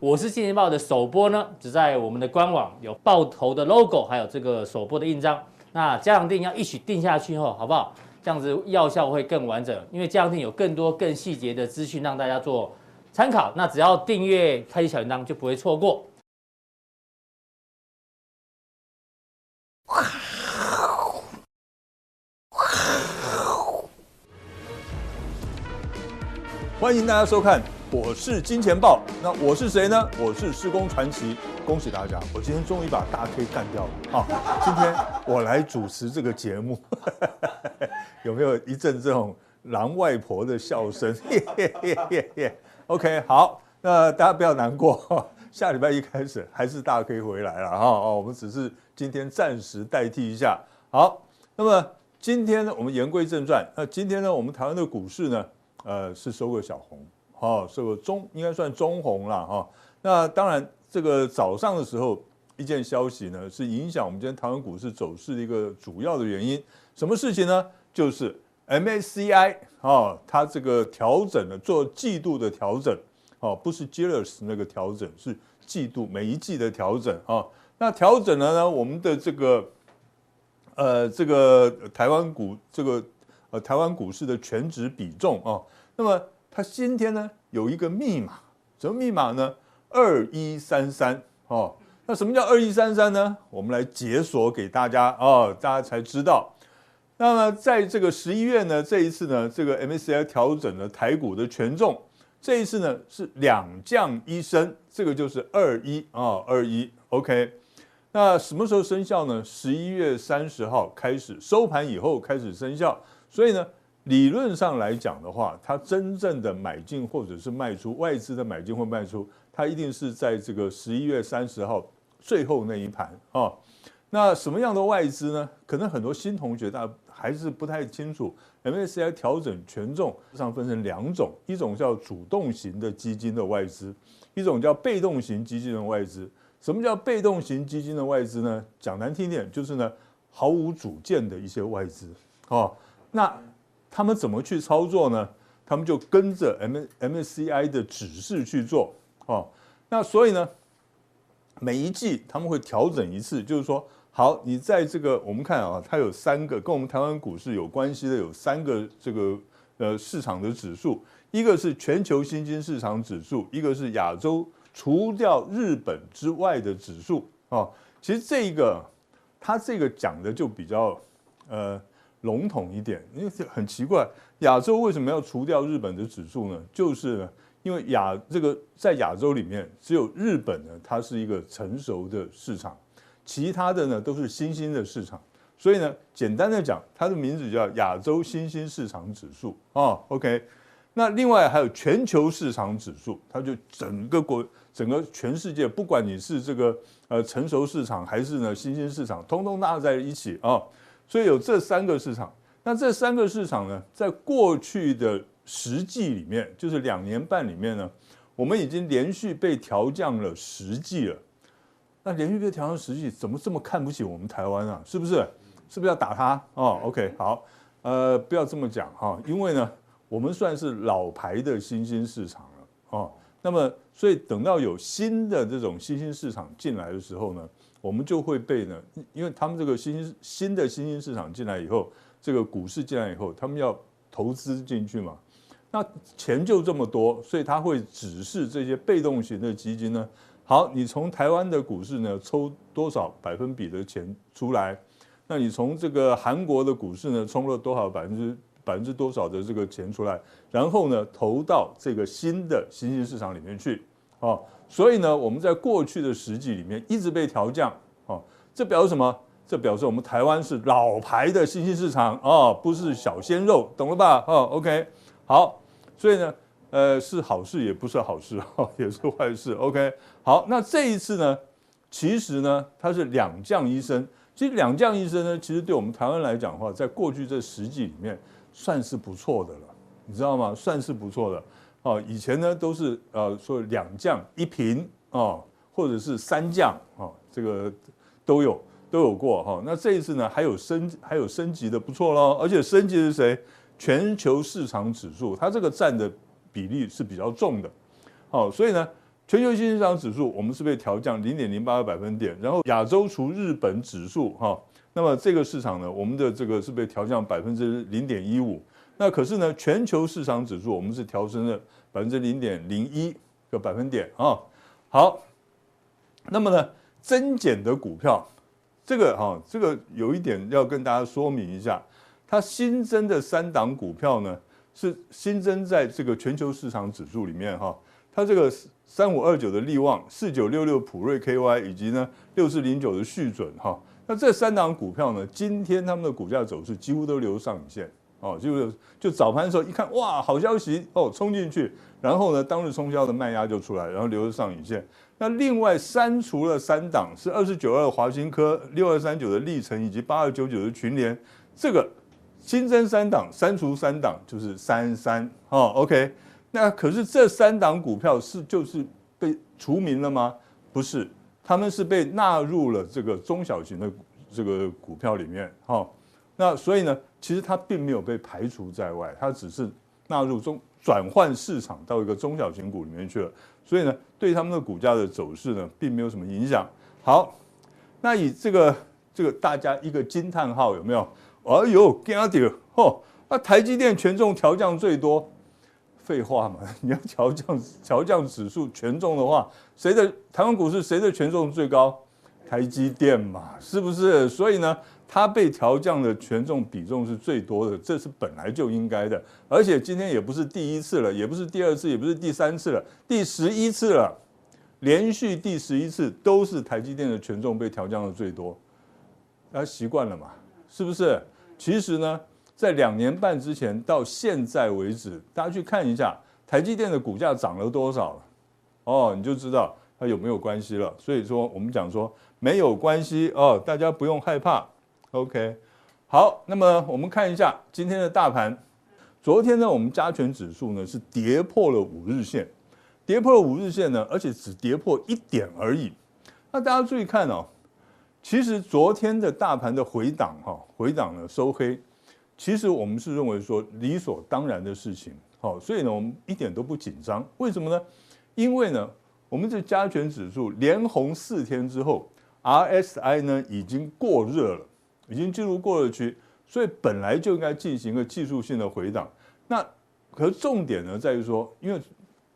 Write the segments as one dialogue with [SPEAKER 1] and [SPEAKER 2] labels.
[SPEAKER 1] 我是金钱豹的首播呢，只在我们的官网有豹头的 logo，还有这个首播的印章。那加强定要一起定下去后，好不好？这样子药效会更完整，因为加强錠有更多更细节的资讯让大家做参考。那只要订阅开启小铃铛，就不会错过。
[SPEAKER 2] 欢迎大家收看，我是金钱豹。那我是谁呢？我是施工传奇。恭喜大家，我今天终于把大 K 干掉了。啊，今天我来主持这个节目，有没有一阵这种狼外婆的笑声？OK，好，那大家不要难过，下礼拜一开始还是大 K 回来了哈。哦，我们只是今天暂时代替一下。好，那么今天呢，我们言归正传。那今天呢，我们台湾的股市呢？呃，是收个小红，哈，收个中，应该算中红了哈。那当然，这个早上的时候，一件消息呢，是影响我们今天台湾股市走势的一个主要的原因。什么事情呢？就是 MSCI 啊，它这个调整了，做季度的调整，哦，不是 Gillis 那个调整，是季度每一季的调整啊。那调整了呢，我们的这个，呃，这个台湾股这个。呃，台湾股市的全值比重啊，那么它今天呢有一个密码，什么密码呢？二一三三哦。那什么叫二一三三呢？我们来解锁给大家哦，大家才知道。那么在这个十一月呢，这一次呢，这个 MSCI 调整了台股的权重，这一次呢是两降一升，这个就是二一啊，二一 OK。那什么时候生效呢？十一月三十号开始收盘以后开始生效。所以呢，理论上来讲的话，它真正的买进或者是卖出，外资的买进或卖出，它一定是在这个十一月三十号最后那一盘啊。那什么样的外资呢？可能很多新同学大家还是不太清楚。MSCI 调整权重上分成两种，一种叫主动型的基金的外资，一种叫被动型基金的外资。什么叫被动型基金的外资呢？讲难听点，就是呢毫无主见的一些外资啊。那他们怎么去操作呢？他们就跟着 M M C I 的指示去做哦。那所以呢，每一季他们会调整一次，就是说，好，你在这个我们看啊，它有三个跟我们台湾股市有关系的，有三个这个呃市场的指数，一个是全球新兴市场指数，一个是亚洲除掉日本之外的指数哦。其实这一个它这个讲的就比较呃。笼统一点，因为很奇怪，亚洲为什么要除掉日本的指数呢？就是呢，因为亚这个在亚洲里面，只有日本呢，它是一个成熟的市场，其他的呢都是新兴的市场。所以呢，简单的讲，它的名字叫亚洲新兴市场指数啊。OK，那另外还有全球市场指数，它就整个国整个全世界，不管你是这个呃成熟市场还是呢新兴市场，通通纳在一起啊。所以有这三个市场，那这三个市场呢，在过去的十季里面，就是两年半里面呢，我们已经连续被调降了十季了。那连续被调降十季，怎么这么看不起我们台湾啊？是不是？是不是要打他？哦，OK，好，呃，不要这么讲哈，因为呢，我们算是老牌的新兴市场了哦。那么，所以等到有新的这种新兴市场进来的时候呢，我们就会被呢，因为他们这个新新的新兴市场进来以后，这个股市进来以后，他们要投资进去嘛，那钱就这么多，所以他会指示这些被动型的基金呢，好，你从台湾的股市呢抽多少百分比的钱出来，那你从这个韩国的股市呢抽了多少百分之百分之多少的这个钱出来，然后呢投到这个新的新兴市场里面去，哦。所以呢，我们在过去的十季里面一直被调降，哦，这表示什么？这表示我们台湾是老牌的新兴市场哦，不是小鲜肉，懂了吧？哦，OK，好，所以呢，呃，是好事也不是好事，哦，也是坏事，OK，好，那这一次呢，其实呢，它是两降一升，其实两降一升呢，其实对我们台湾来讲的话，在过去这十季里面算是不错的了，你知道吗？算是不错的。哦，以前呢都是呃说两降一平哦，或者是三降哦，这个都有都有过哈。那这一次呢还有升还有升级的不错喽，而且升级是谁？全球市场指数，它这个占的比例是比较重的。好，所以呢，全球新市场指数我们是被调降零点零八个百分点，然后亚洲除日本指数哈，那么这个市场呢，我们的这个是被调降百分之零点一五。那可是呢，全球市场指数我们是调升了百分之零点零一个百分点啊。好，那么呢，增减的股票，这个哈，这个有一点要跟大家说明一下，它新增的三档股票呢，是新增在这个全球市场指数里面哈。它这个三五二九的力旺，四九六六普瑞 KY，以及呢六四零九的续准哈。那这三档股票呢，今天他们的股价走势几乎都留上影线。哦，就是就早盘的时候一看，哇，好消息哦，冲进去，然后呢，当日冲销的卖压就出来，然后留着上影线。那另外删除了三档，是二四九二华新科、六二三九的力成以及八二九九的群联，这个新增三档，删除三档就是三三哦，OK。那可是这三档股票是就是被除名了吗？不是，他们是被纳入了这个中小型的这个股票里面，哈。那所以呢，其实它并没有被排除在外，它只是纳入中转换市场到一个中小型股里面去了。所以呢，对他们的股价的走势呢，并没有什么影响。好，那以这个这个大家一个惊叹号有没有？哎呦，惊掉哦！那台积电权重调降最多，废话嘛，你要调降调降指数权重的话，谁的台湾股市谁的权重最高？台积电嘛，是不是？所以呢？它被调降的权重比重是最多的，这是本来就应该的，而且今天也不是第一次了，也不是第二次，也不是第三次了，第十一次了，连续第十一次都是台积电的权重被调降的最多，大家习惯了嘛？是不是？其实呢，在两年半之前到现在为止，大家去看一下台积电的股价涨了多少了，哦，你就知道它有没有关系了。所以说，我们讲说没有关系哦，大家不用害怕。OK，好，那么我们看一下今天的大盘。昨天呢，我们加权指数呢是跌破了五日线，跌破了五日线呢，而且只跌破一点而已。那大家注意看哦，其实昨天的大盘的回档哈，回档呢收黑，其实我们是认为说理所当然的事情。好，所以呢，我们一点都不紧张。为什么呢？因为呢，我们这加权指数连红四天之后，RSI 呢已经过热了。已经进入过热区，所以本来就应该进行一个技术性的回档。那可是重点呢，在于说，因为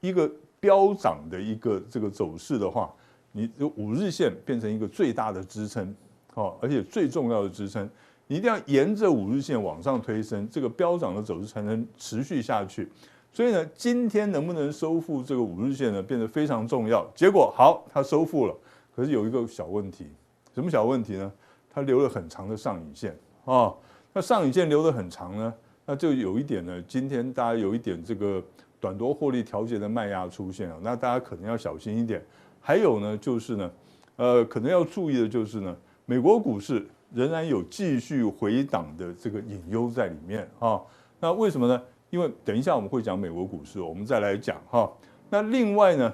[SPEAKER 2] 一个飙涨的一个这个走势的话，你五日线变成一个最大的支撑，哦，而且最重要的支撑，你一定要沿着五日线往上推升，这个飙涨的走势才能持续下去。所以呢，今天能不能收复这个五日线呢，变得非常重要。结果好，它收复了，可是有一个小问题，什么小问题呢？它留了很长的上影线啊，那上影线留得很长呢，那就有一点呢，今天大家有一点这个短多获利调节的卖压出现啊，那大家可能要小心一点。还有呢，就是呢，呃，可能要注意的就是呢，美国股市仍然有继续回档的这个隐忧在里面啊。那为什么呢？因为等一下我们会讲美国股市，我们再来讲哈。那另外呢，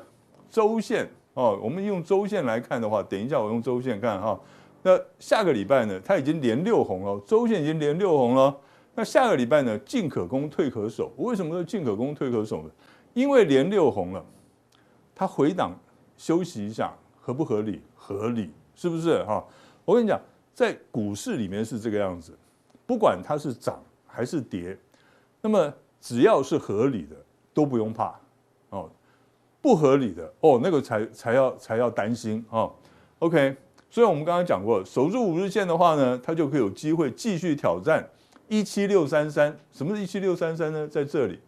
[SPEAKER 2] 周线哦，我们用周线来看的话，等一下我用周线看哈。那下个礼拜呢，它已经连六红了，周线已经连六红了。那下个礼拜呢，进可攻，退可守。为什么说进可攻，退可守呢？因为连六红了，它回档休息一下，合不合理？合理，是不是？哈，我跟你讲，在股市里面是这个样子，不管它是涨还是跌，那么只要是合理的，都不用怕哦。不合理的哦，那个才才要才要担心哦。OK。所以我们刚刚讲过，守住五日线的话呢，它就可以有机会继续挑战一七六三三。什么是一七六三三呢？在这里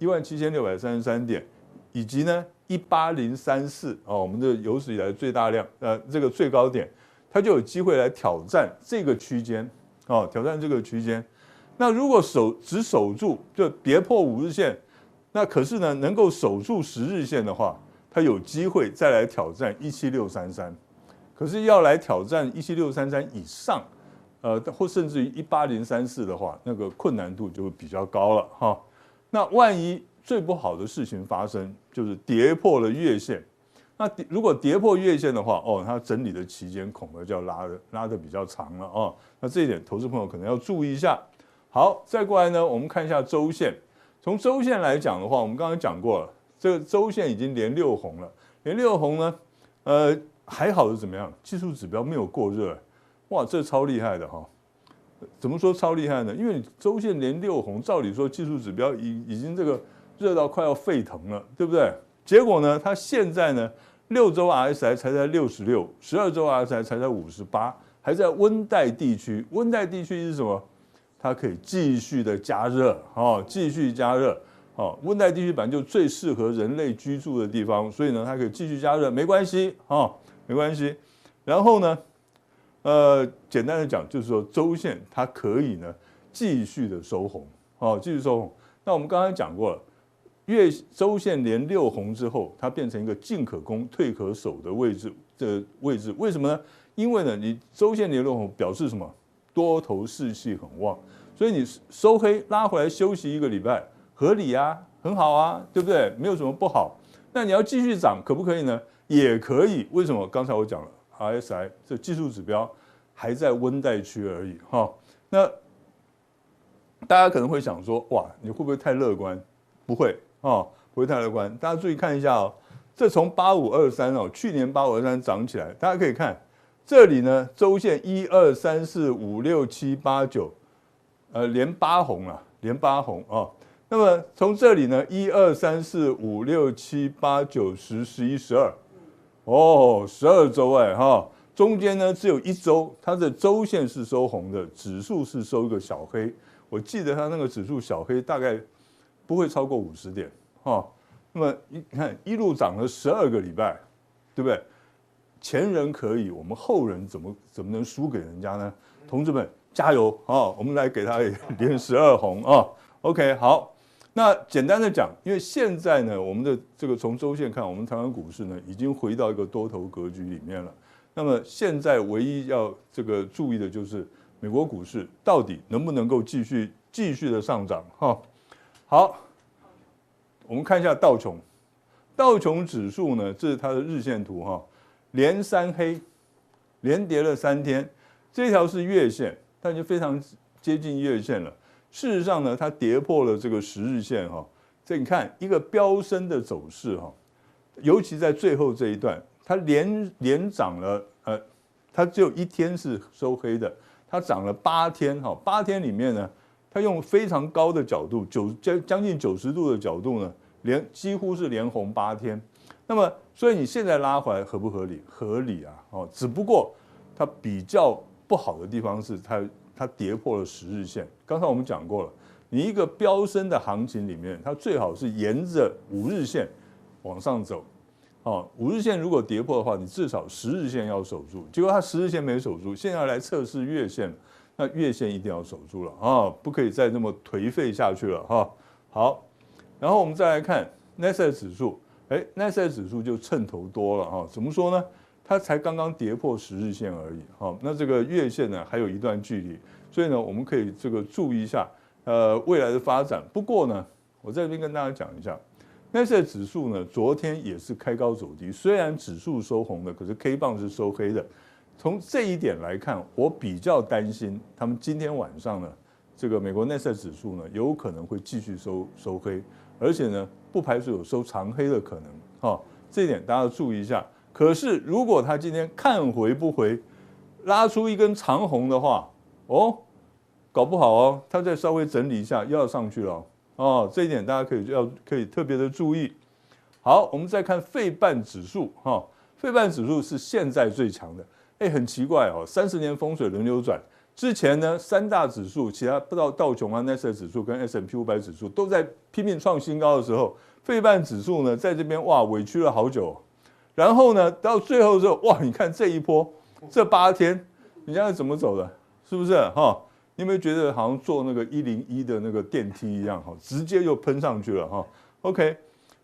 [SPEAKER 2] 一万七千六百三十三点，以及呢一八零三四哦，我们的有史以来最大量呃这个最高点，它就有机会来挑战这个区间哦，挑战这个区间。那如果守只守住就跌破五日线，那可是呢能够守住十日线的话，它有机会再来挑战一七六三三。可是要来挑战一七六三三以上，呃，或甚至于一八零三四的话，那个困难度就会比较高了哈。那万一最不好的事情发生，就是跌破了月线，那如果跌破月线的话，哦，它整理的期间恐怕就要拉的拉的比较长了哦。那这一点，投资朋友可能要注意一下。好，再过来呢，我们看一下周线，从周线来讲的话，我们刚刚讲过了，这个周线已经连六红了，连六红呢，呃，还好是怎么样？技术指标没有过热，哇，这超厉害的哈！怎么说超厉害呢？因为你周线连六红，照理说技术指标已已经这个热到快要沸腾了，对不对？结果呢，它现在呢，六周 RSI 才在六十六，十二周 RSI 才在五十八。还在温带地区，温带地区是什么？它可以继续的加热，哦，继续加热，哦，温带地区本来就最适合人类居住的地方，所以呢，它可以继续加热，没关系，哦，没关系。然后呢，呃，简单的讲，就是说周线它可以呢继续的收红，哦，继续收红。那我们刚才讲过了，月周线连六红之后，它变成一个进可攻、退可守的位置的位置，为什么呢？因为呢，你周线连六红表示什么？多头士气很旺，所以你收黑拉回来休息一个礼拜，合理啊，很好啊，对不对？没有什么不好。那你要继续涨，可不可以呢？也可以。为什么？刚才我讲了，RSI 这技术指标还在温带区而已哈。那大家可能会想说，哇，你会不会太乐观？不会啊，不会太乐观。大家注意看一下哦，这从八五二三哦，去年八五二三涨起来，大家可以看。这里呢，周线一二三四五六七八九，呃，连八红啊，连八红啊。那么从这里呢，一二三四五六七八九十十一十二，哦，十二周哎哈，中间呢只有一周，它的周线是收红的，指数是收一个小黑。我记得它那个指数小黑大概不会超过五十点哈。那么你看一路涨了十二个礼拜，对不对？前人可以，我们后人怎么怎么能输给人家呢？同志们加油啊！我们来给他连十二红啊！OK，好，那简单的讲，因为现在呢，我们的这个从周线看，我们台湾股市呢已经回到一个多头格局里面了。那么现在唯一要这个注意的就是美国股市到底能不能够继续继续的上涨哈？好，我们看一下道琼，道琼指数呢，这是它的日线图哈。连三黑，连跌了三天，这条是月线，它已经非常接近月线了。事实上呢，它跌破了这个十日线哈。这你看一个飙升的走势哈，尤其在最后这一段，它连连涨了呃，它只有一天是收黑的，它涨了八天哈，八天里面呢，它用非常高的角度，九将将近九十度的角度呢，连几乎是连红八天。那么，所以你现在拉回来合不合理？合理啊！哦，只不过它比较不好的地方是它它跌破了十日线。刚才我们讲过了，你一个飙升的行情里面，它最好是沿着五日线往上走。哦，五日线如果跌破的话，你至少十日线要守住。结果它十日线没守住，现在来测试月线，那月线一定要守住了啊！不可以再那么颓废下去了哈。好，然后我们再来看纳斯达克指数。哎，纳斯达克指数就蹭头多了哈，怎么说呢？它才刚刚跌破十日线而已哈，那这个月线呢还有一段距离，所以呢我们可以这个注意一下呃未来的发展。不过呢，我在这边跟大家讲一下，纳斯达克指数呢昨天也是开高走低，虽然指数收红的，可是 K 棒是收黑的。从这一点来看，我比较担心他们今天晚上呢，这个美国纳斯达克指数呢有可能会继续收收黑。而且呢，不排除有收长黑的可能，哈，这一点大家要注意一下。可是如果他今天看回不回，拉出一根长红的话，哦，搞不好哦，他再稍微整理一下又要上去了，哦，这一点大家可以要可以特别的注意。好，我们再看费半指数，哈，费半指数是现在最强的，哎，很奇怪哦，三十年风水轮流转。之前呢，三大指数，其他不知道道琼啊、纳斯达克指数跟 S M P 五百指数都在拼命创新高的时候，费半指数呢在这边哇委屈了好久，然后呢到最后的时候哇，你看这一波这八天，你现在怎么走的？是不是哈？你有没有觉得好像坐那个一零一的那个电梯一样哈，直接就喷上去了哈？OK，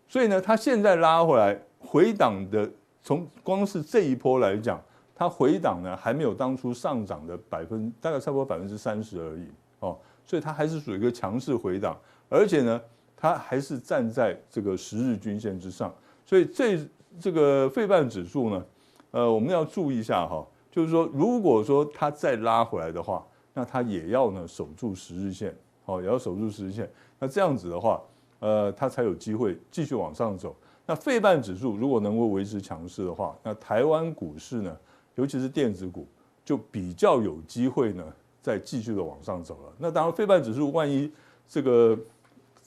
[SPEAKER 2] 所以呢，它现在拉回来回档的，从光是这一波来讲。它回档呢，还没有当初上涨的百分，大概差不多百分之三十而已哦，所以它还是属于一个强势回档，而且呢，它还是站在这个十日均线之上，所以这这个费半指数呢，呃，我们要注意一下哈，就是说，如果说它再拉回来的话，那它也要呢守住十日线好，也要守住十日线。那这样子的话，呃，它才有机会继续往上走。那费半指数如果能够维持强势的话，那台湾股市呢，尤其是电子股，就比较有机会呢，再继续的往上走了。那当然，费半指数万一这个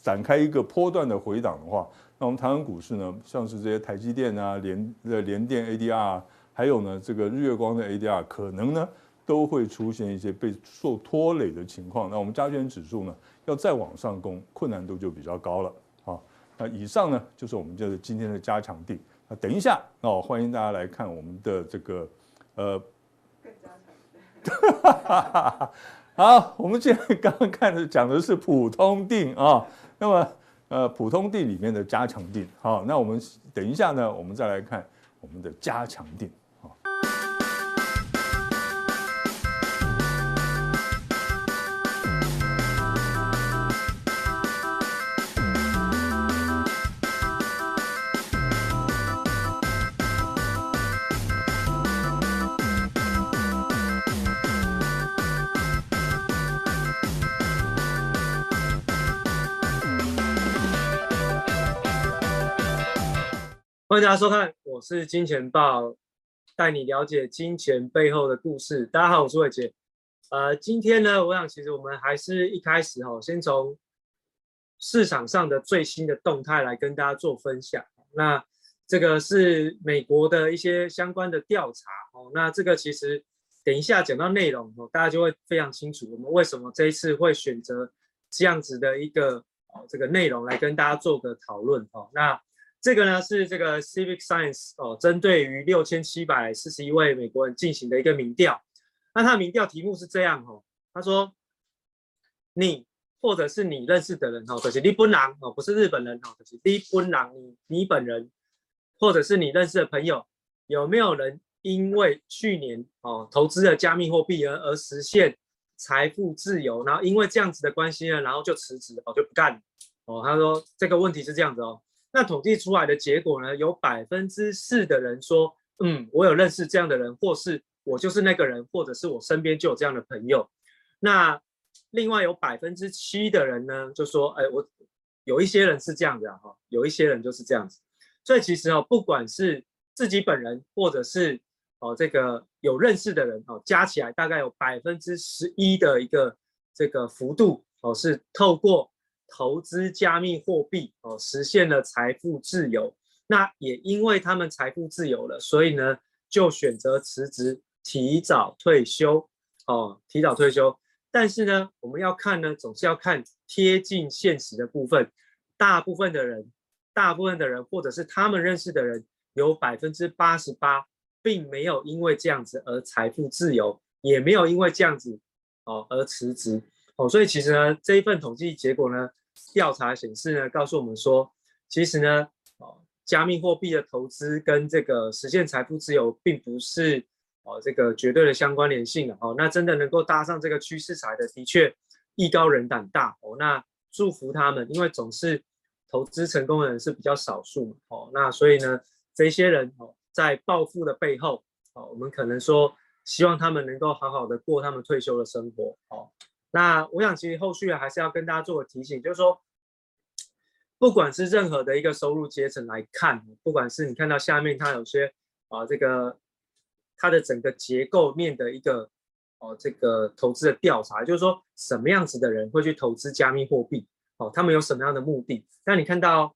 [SPEAKER 2] 展开一个波段的回档的话，那我们台湾股市呢，像是这些台积电啊、联的联电 ADR，还有呢这个日月光的 ADR，可能呢都会出现一些被受拖累的情况。那我们加权指数呢，要再往上攻，困难度就比较高了。好，那以上呢就是我们这个今天的加强地。那等一下那我，欢迎大家来看我们的这个呃。好，我们现在刚刚看的讲的是普通定啊，那么呃普通定里面的加强定，好，那我们等一下呢，我们再来看我们的加
[SPEAKER 3] 强定。大家收看，我是金钱豹，带你了解金钱背后的故事。大家好，我是伟杰。呃，今天呢，我想其实我们还是一开始哈，先从市场上的最新的动态来跟大家做分享。那这个是美国的一些相关的调查哦。那这个其实等一下讲到内容哦，大家就会非常清楚我们为什么这一次会选择这样子的一个哦这个内容来跟大家做个讨论哦。那这个呢是这个 Civic Science 哦，针对于六千七百四十一位美国人进行的一个民调。那他的民调题目是这样哦，他说你或者是你认识的人哦，就是你本人哦，不是日本人哦，就是你本人，你你本人，或者是你认识的朋友，有没有人因为去年哦投资了加密货币而而实现财富自由，然后因为这样子的关系呢，然后就辞职哦，就不干了哦。他说这个问题是这样子哦。那统计出来的结果呢？有百分之四的人说，嗯，我有认识这样的人，或是我就是那个人，或者是我身边就有这样的朋友。那另外有百分之七的人呢，就说，哎，我有一些人是这样的哈，有一些人就是这样子。所以其实哦，不管是自己本人，或者是哦这个有认识的人哦，加起来大概有百分之十一的一个这个幅度哦，是透过。投资加密货币哦，实现了财富自由。那也因为他们财富自由了，所以呢，就选择辞职，提早退休哦，提早退休。但是呢，我们要看呢，总是要看贴近现实的部分。大部分的人，大部分的人，或者是他们认识的人，有百分之八十八，并没有因为这样子而财富自由，也没有因为这样子哦而辞职。哦，所以其实呢，这一份统计结果呢，调查显示呢，告诉我们说，其实呢，哦，加密货币的投资跟这个实现财富自由，并不是哦这个绝对的相关联性的哦。那真的能够搭上这个趋势财的，的确艺高人胆大哦。那祝福他们，因为总是投资成功的人是比较少数嘛哦。那所以呢，这些人哦，在暴富的背后哦，我们可能说，希望他们能够好好的过他们退休的生活哦。那我想，其实后续还是要跟大家做个提醒，就是说，不管是任何的一个收入阶层来看，不管是你看到下面它有些啊，这个它的整个结构面的一个哦，这个投资的调查，就是说什么样子的人会去投资加密货币？哦，他们有什么样的目的？那你看到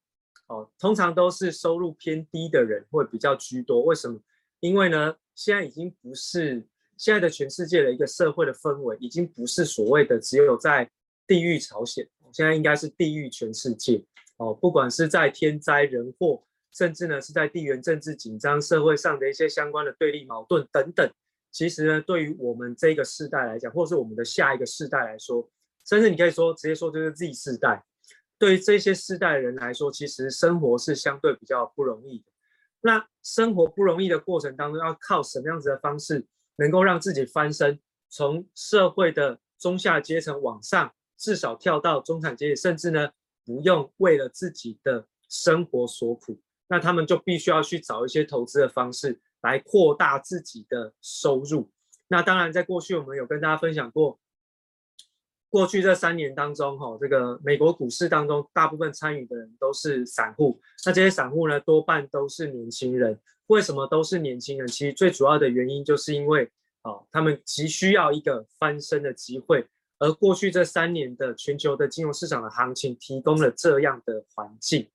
[SPEAKER 3] 哦，通常都是收入偏低的人会比较居多。为什么？因为呢，现在已经不是。现在的全世界的一个社会的氛围，已经不是所谓的只有在地狱朝鲜，现在应该是地狱全世界哦。不管是在天灾人祸，甚至呢是在地缘政治紧张、社会上的一些相关的对立矛盾等等，其实呢，对于我们这个世代来讲，或是我们的下一个世代来说，甚至你可以说直接说就是 Z 世代，对于这些世代的人来说，其实生活是相对比较不容易的。那生活不容易的过程当中，要靠什么样子的方式？能够让自己翻身，从社会的中下阶层往上，至少跳到中产阶级，甚至呢不用为了自己的生活所苦，那他们就必须要去找一些投资的方式来扩大自己的收入。那当然，在过去我们有跟大家分享过，过去这三年当中，哈，这个美国股市当中，大部分参与的人都是散户。那这些散户呢，多半都是年轻人。为什么都是年轻人？其实最主要的原因就是因为，啊，他们急需要一个翻身的机会。而过去这三年的全球的金融市场的行情，提供了这样的环境，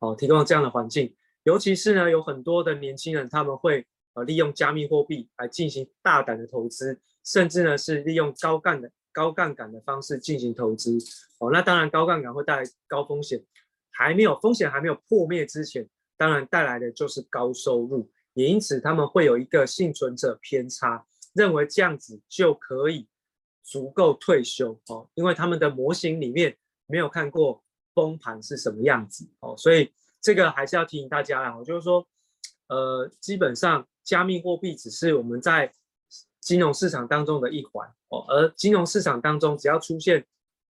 [SPEAKER 3] 哦，提供了这样的环境。尤其是呢，有很多的年轻人，他们会呃利用加密货币来进行大胆的投资，甚至呢是利用高杠的。高杠杆的方式进行投资，哦，那当然高杠杆会带来高风险，还没有风险还没有破灭之前，当然带来的就是高收入，也因此他们会有一个幸存者偏差，认为这样子就可以足够退休，哦，因为他们的模型里面没有看过崩盘是什么样子，哦，所以这个还是要提醒大家啦，就是说，呃，基本上加密货币只是我们在金融市场当中的一环哦。而金融市场当中，只要出现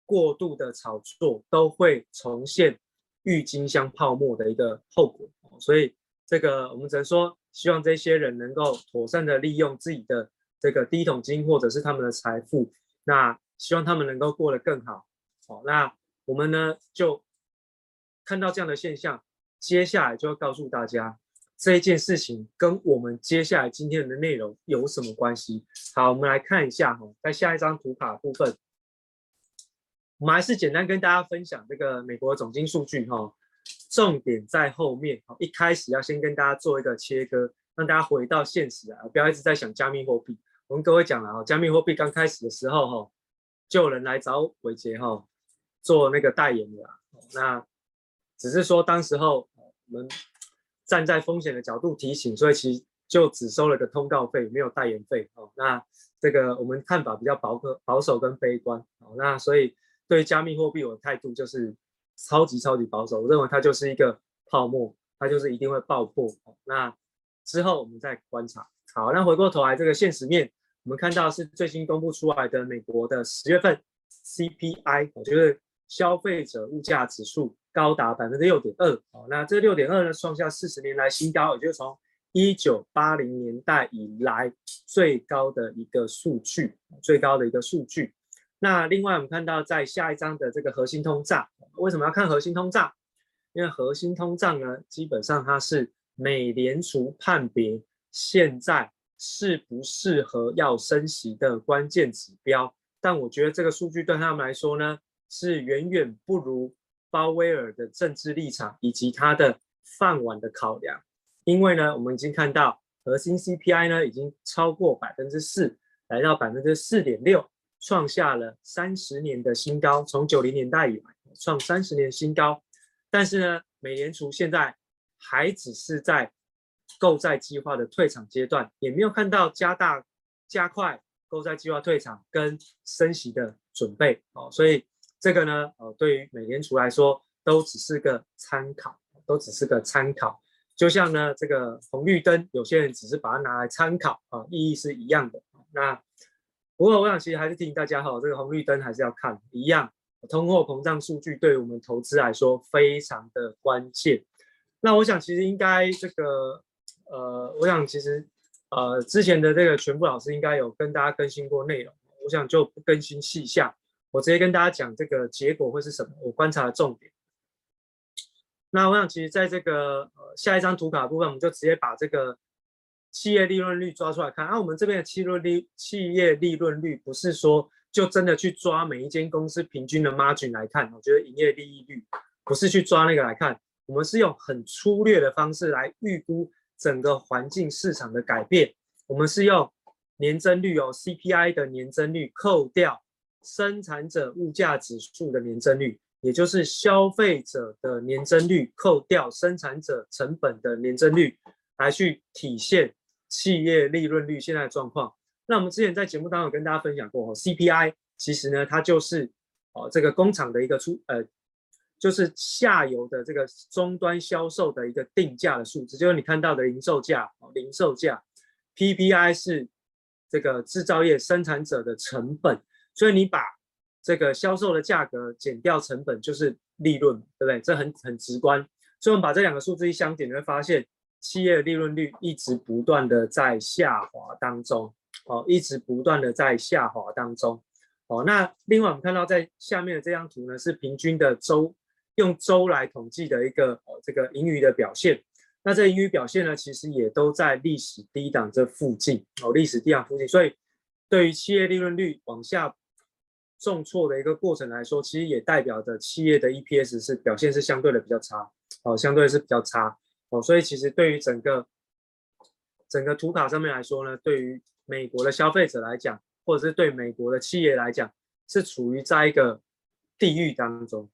[SPEAKER 3] 过度的炒作，都会重现郁金香泡沫的一个后果。所以，这个我们只能说，希望这些人能够妥善的利用自己的这个第一桶金，或者是他们的财富。那希望他们能够过得更好。好，那我们呢，就看到这样的现象，接下来就要告诉大家。这一件事情跟我们接下来今天的内容有什么关系？好，我们来看一下哈，在下一张图卡部分，我们还是简单跟大家分享这个美国总经数据哈，重点在后面。一开始要先跟大家做一个切割，让大家回到现实啊，不要一直在想加密货币。我们各位讲了啊，加密货币刚开始的时候哈，就有人来找伟杰哈做那个代言的，那只是说当时候我们。站在风险的角度提醒，所以其实就只收了个通告费，没有代言费哦。那这个我们看法比较保守、保守跟悲观哦。那所以对加密货币我的态度就是超级超级保守，我认为它就是一个泡沫，它就是一定会爆破。那之后我们再观察。好，那回过头来这个现实面，我们看到是最新公布出来的美国的十月份 CPI，我觉得消费者物价指数。高达百分之六点二哦，那这六点二呢，创下四十年来新高，也就是从一九八零年代以来最高的一个数据，最高的一个数据。那另外我们看到在下一章的这个核心通胀，为什么要看核心通胀？因为核心通胀呢，基本上它是美联储判别现在适不适合要升息的关键指标。但我觉得这个数据对他们来说呢，是远远不如。鲍威尔的政治立场以及他的饭碗的考量，因为呢，我们已经看到核心 CPI 呢已经超过百分之四，来到百分之四点六，创下了三十年的新高，从九零年代以来创三十年新高。但是呢，美联储现在还只是在购债计划的退场阶段，也没有看到加大加快购债计划退场跟升息的准备哦，所以。这个呢，呃，对于美联储来说，都只是个参考，都只是个参考。就像呢，这个红绿灯，有些人只是把它拿来参考啊，意义是一样的。那不过我想，其实还是提醒大家哈，这个红绿灯还是要看一样。通货膨胀数据对我们投资来说非常的关键。那我想，其实应该这个，呃，我想其实，呃，之前的这个全部老师应该有跟大家更新过内容，我想就不更新细项。我直接跟大家讲这个结果会是什么？我观察的重点。那我想，其实在这个下一张图卡部分，我们就直接把这个企业利润率抓出来看。啊，我们这边的企业利企业利润率不是说就真的去抓每一间公司平均的 margin 来看，我觉得营业利益率不是去抓那个来看，我们是用很粗略的方式来预估整个环境市场的改变。我们是用年增率哦，CPI 的年增率扣掉。生产者物价指数的年增率，也就是消费者的年增率扣掉生产者成本的年增率，来去体现企业利润率现在的状况。那我们之前在节目当中跟大家分享过哦，CPI 其实呢，它就是哦这个工厂的一个出呃，就是下游的这个终端销售的一个定价的数字，就是你看到的零售价哦，零售价。PPI 是这个制造业生产者的成本。所以你把这个销售的价格减掉成本，就是利润，对不对？这很很直观。所以我们把这两个数字一相减，你会发现企业的利润率一直不断的在下滑当中，哦，一直不断的在下滑当中。哦，那另外我们看到在下面的这张图呢，是平均的周用周来统计的一个哦这个盈余的表现。那这盈余表现呢，其实也都在历史低档这附近哦，历史低档附近。所以对于企业利润率往下重挫的一个过程来说，其实也代表着企业的 EPS 是表现是相对的比较差哦，相对是比较差哦。所以其实对于整个整个图卡上面来说呢，对于美国的消费者来讲，或者是对美国的企业来讲，是处于在一个地狱当中，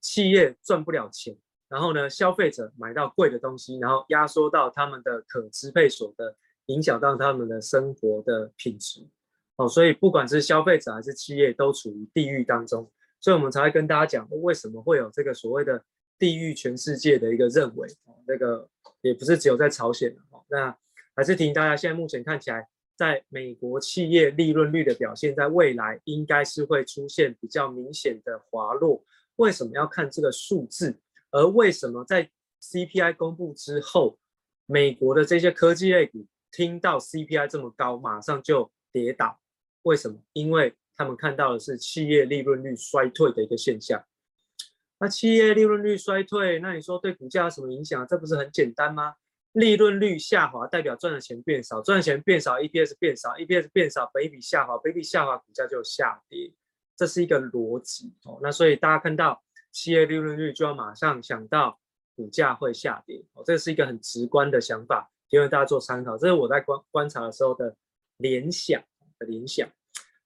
[SPEAKER 3] 企业赚不了钱，然后呢，消费者买到贵的东西，然后压缩到他们的可支配所得，影响到他们的生活的品质。哦，所以不管是消费者还是企业，都处于地狱当中。所以我们才会跟大家讲，为什么会有这个所谓的地域全世界的一个认为。哦，那个也不是只有在朝鲜。哦，那还是提醒大家，现在目前看起来。在美国企业利润率的表现，在未来应该是会出现比较明显的滑落。为什么要看这个数字？而为什么在 CPI 公布之后，美国的这些科技类股听到 CPI 这么高，马上就跌倒？为什么？因为他们看到的是企业利润率衰退的一个现象。那企业利润率衰退，那你说对股价有什么影响？这不是很简单吗？利润率下滑代表赚的钱变少，赚的钱变少，EPS 变少，EPS 变少，本益比下滑，本益比下滑，股价就下跌，这是一个逻辑哦。那所以大家看到企业利润率就要马上想到股价会下跌哦，这是一个很直观的想法，提供大家做参考。这是我在观观察的时候的联想的联想。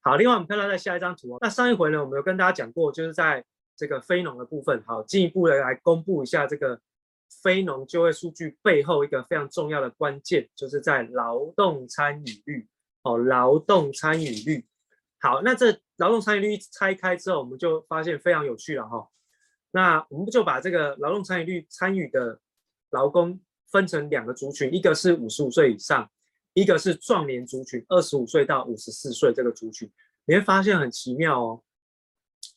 [SPEAKER 3] 好，另外我们看到在下一张图哦，那上一回呢，我们有跟大家讲过，就是在这个非农的部分，好，进一步的来公布一下这个。非农就业数据背后一个非常重要的关键，就是在劳动参与率。哦，劳动参与率。好，那这劳动参与率拆开之后，我们就发现非常有趣了哈。那我们就把这个劳动参与率参与的劳工分成两个族群，一个是五十五岁以上，一个是壮年族群，二十五岁到五十四岁这个族群。你会发现很奇妙哦，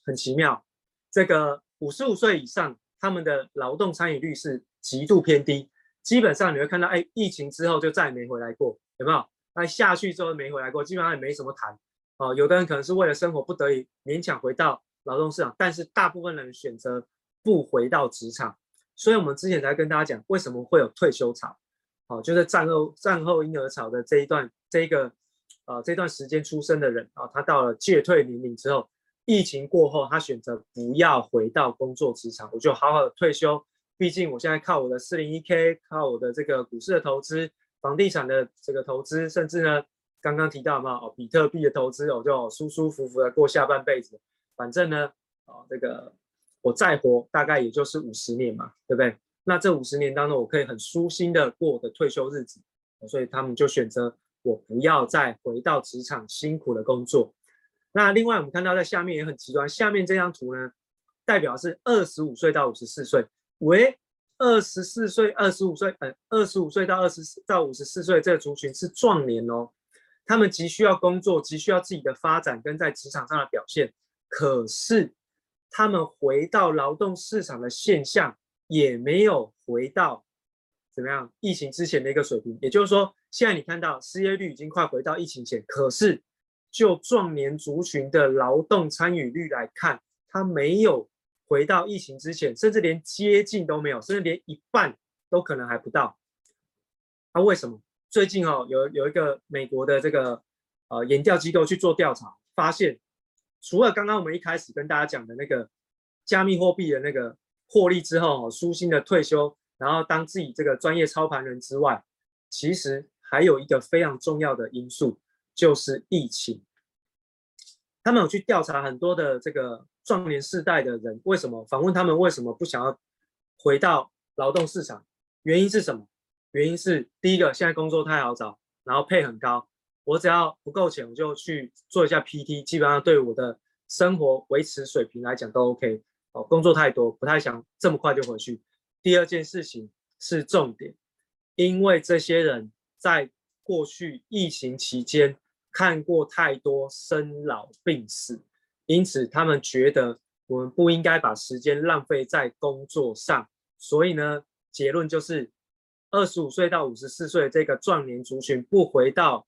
[SPEAKER 3] 很奇妙。这个五十五岁以上。他们的劳动参与率是极度偏低，基本上你会看到，哎，疫情之后就再也没回来过，有没有？那下去之后没回来过，基本上也没什么谈。哦，有的人可能是为了生活不得已勉强回到劳动市场，但是大部分人选择不回到职场。所以我们之前才跟大家讲，为什么会有退休潮？哦，就是战后战后婴儿潮的这一段这一个呃这段时间出生的人啊，他到了届退年龄之后。疫情过后，他选择不要回到工作职场，我就好好的退休。毕竟我现在靠我的四零一 K，靠我的这个股市的投资、房地产的这个投资，甚至呢，刚刚提到嘛，哦，比特币的投资，我就舒舒服服的过下半辈子。反正呢，哦，这个我再活大概也就是五十年嘛，对不对？那这五十年当中，我可以很舒心的过我的退休日子，所以他们就选择我不要再回到职场辛苦的工作。那另外我们看到在下面也很极端，下面这张图呢，代表是二十五岁到五十四岁，喂，二十四岁、二十五岁，呃，二十五岁到二十到五十四岁这个族群是壮年哦，他们急需要工作，急需要自己的发展跟在职场上的表现，可是他们回到劳动市场的现象也没有回到怎么样疫情之前的一个水平，也就是说，现在你看到失业率已经快回到疫情前，可是。就壮年族群的劳动参与率来看，它没有回到疫情之前，甚至连接近都没有，甚至连一半都可能还不到。那、啊、为什么？最近哦，有有一个美国的这个呃研调机构去做调查，发现除了刚刚我们一开始跟大家讲的那个加密货币的那个获利之后哦，舒心的退休，然后当自己这个专业操盘人之外，其实还有一个非常重要的因素。就是疫情，他们有去调查很多的这个壮年世代的人，为什么访问他们为什么不想要回到劳动市场？原因是什么？原因是第一个，现在工作太好找，然后配很高，我只要不够钱，我就去做一下 PT，基本上对我的生活维持水平来讲都 OK。哦，工作太多，不太想这么快就回去。第二件事情是重点，因为这些人在过去疫情期间。看过太多生老病死，因此他们觉得我们不应该把时间浪费在工作上。所以呢，结论就是，二十五岁到五十四岁这个壮年族群不回到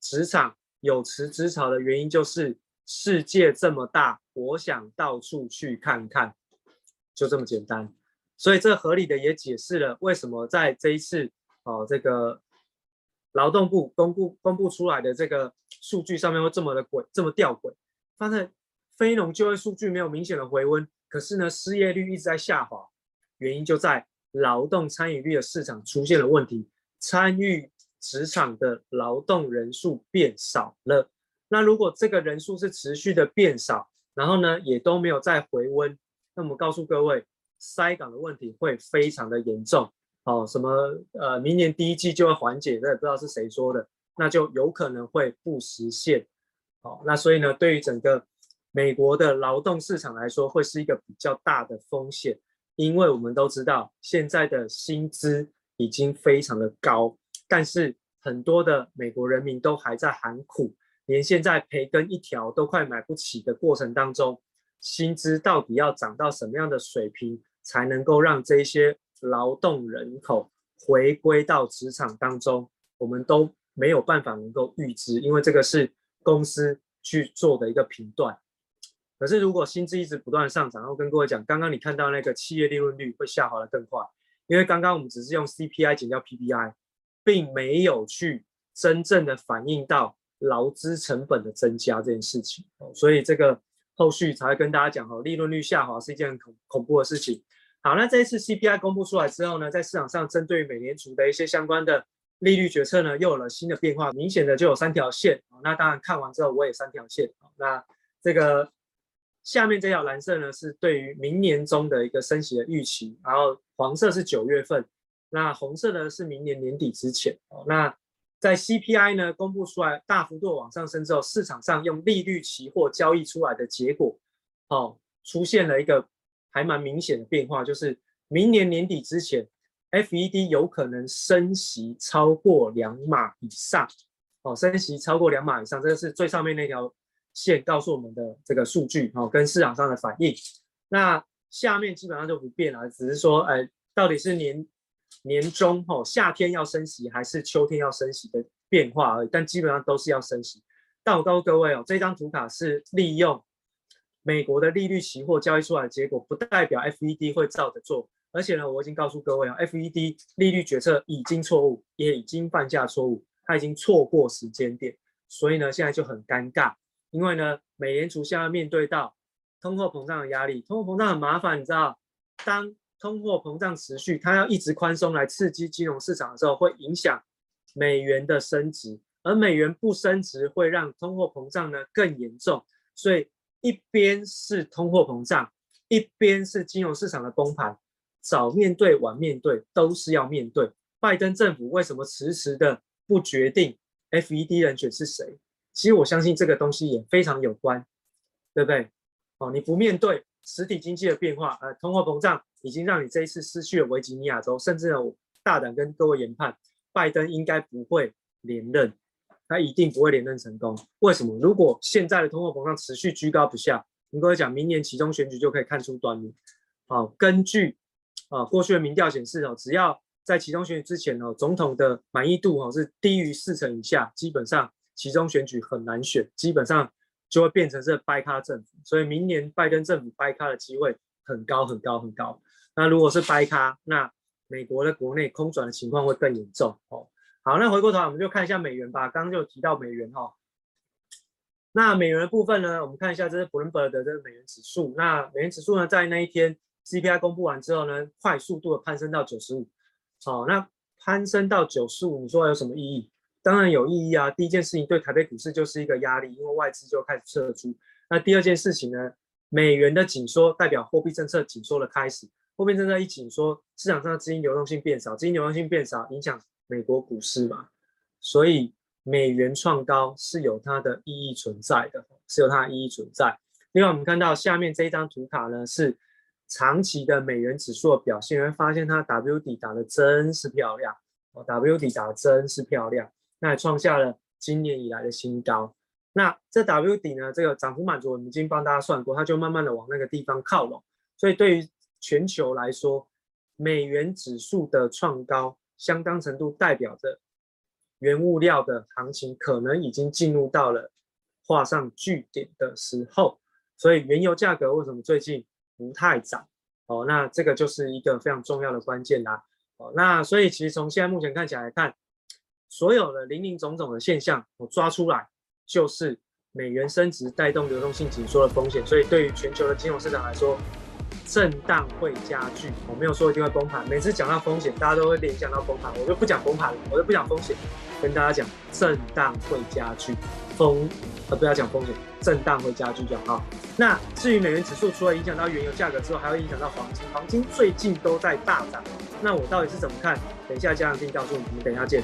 [SPEAKER 3] 职场，有辞职潮的原因就是世界这么大，我想到处去看看，就这么简单。所以这合理的也解释了为什么在这一次哦，这个劳动部公布公布出来的这个数据上面会这么的鬼，这么吊诡。发现非农就业数据没有明显的回温，可是呢，失业率一直在下滑，原因就在劳动参与率的市场出现了问题，参与职场的劳动人数变少了。那如果这个人数是持续的变少，然后呢，也都没有再回温，那么告诉各位，筛岗的问题会非常的严重。哦，什么呃，明年第一季就会缓解，这也不知道是谁说的，那就有可能会不实现。好，那所以呢，对于整个美国的劳动市场来说，会是一个比较大的风险，因为我们都知道现在的薪资已经非常的高，但是很多的美国人民都还在喊苦，连现在培根一条都快买不起的过程当中，薪资到底要涨到什么样的水平，才能够让这些劳动人口回归到职场当中，我们都没有办法能够预知，因为这个是。公司去做的一个评断，可是如果薪资一直不断上涨，然后跟各位讲，刚刚你看到那个企业利润率会下滑的更快，因为刚刚我们只是用 CPI 减掉 PPI，并没有去真正的反映到劳资成本的增加这件事情，所以这个后续才会跟大家讲哦，利润率下滑是一件很恐恐怖的事情。好，那这一次 CPI 公布出来之后呢，在市场上针对美联储的一些相关的。利率决策呢，又有了新的变化，明显的就有三条线。那当然看完之后，我也三条线。那这个下面这条蓝色呢，是对于明年中的一个升息的预期，然后黄色是九月份，那红色呢是明年年底之前。那在 CPI 呢公布出来大幅度往上升之后，市场上用利率期货交易出来的结果，哦，出现了一个还蛮明显的变化，就是明年年底之前。FED 有可能升息超过两码以上，哦，升息超过两码以上，这个是最上面那条线告诉我们的这个数据，哦，跟市场上的反应。那下面基本上就不变了，只是说，哎，到底是年年中哦，夏天要升息还是秋天要升息的变化而已，但基本上都是要升息。但我告诉各位哦，这张图卡是利用美国的利率期货交易出来的结果，不代表 FED 会照着做。而且呢，我已经告诉各位啊，FED 利率决策已经错误，也已经犯下错误，它已经错过时间点，所以呢，现在就很尴尬。因为呢，美联储现在面对到通货膨胀的压力，通货膨胀很麻烦，你知道，当通货膨胀持续，它要一直宽松来刺激金融市场的时候，会影响美元的升值，而美元不升值会让通货膨胀呢更严重。所以一边是通货膨胀，一边是金融市场的崩盘。早面对晚面对都是要面对。拜登政府为什么迟迟的不决定 FED 人选是谁？其实我相信这个东西也非常有关，对不对？哦，你不面对实体经济的变化，呃，通货膨胀已经让你这一次失去了维吉尼亚州，甚至呢，我大胆跟各位研判，拜登应该不会连任，他一定不会连任成功。为什么？如果现在的通货膨胀持续居高不下，你跟我讲，明年期中选举就可以看出端倪。好，根据。啊，过去的民调显示哦，只要在期中选举之前哦，总统的满意度哦是低于四成以下，基本上期中选举很难选，基本上就会变成是掰咖政府。所以明年拜登政府掰咖的机会很高很高很高。那如果是掰咖，那美国的国内空转的情况会更严重哦。好，那回过头来我们就看一下美元吧。刚刚就提到美元哈，那美元的部分呢，我们看一下这是 Bloomberg 的这个美元指数。那美元指数呢，在那一天。CPI 公布完之后呢，快速度的攀升到九十五，好，那攀升到九十五，你说有什么意义？当然有意义啊。第一件事情对台北股市就是一个压力，因为外资就开始撤出。那第二件事情呢，美元的紧缩代表货币政策紧缩的开始，货币政策一紧缩，市场上的资金流动性变少，资金流动性变少，影响美国股市嘛。所以美元创高是有它的意义存在的，是有它的意义存在。另外，我们看到下面这一张图卡呢是。长期的美元指数的表现，你会发现它 W 底打得真是漂亮哦，W 底打得真是漂亮，那也创下了今年以来的新高。那这 W 底呢，这个涨幅满足，我们已经帮大家算过，它就慢慢的往那个地方靠拢。所以对于全球来说，美元指数的创高，相当程度代表着原物料的行情可能已经进入到了画上句点的时候。所以原油价格为什么最近不太涨？哦，那这个就是一个非常重要的关键啦。哦，那所以其实从现在目前看起来看，所有的零零总总的现象，我抓出来就是美元升值带动流动性紧缩的风险。所以对于全球的金融市场来说，震荡会加剧，我没有说一定会崩盘。每次讲到风险，大家都会联想到崩盘，我就不讲崩盘了，我就不讲风险，跟大家讲震荡会加剧，风呃不要讲风险，震荡会加剧就好。那至于美元指数，除了影响到原油价格之后，还会影响到黄金，黄金最近都在大涨。那我到底是怎么看？等一下加强錠告诉你，我们等一下见。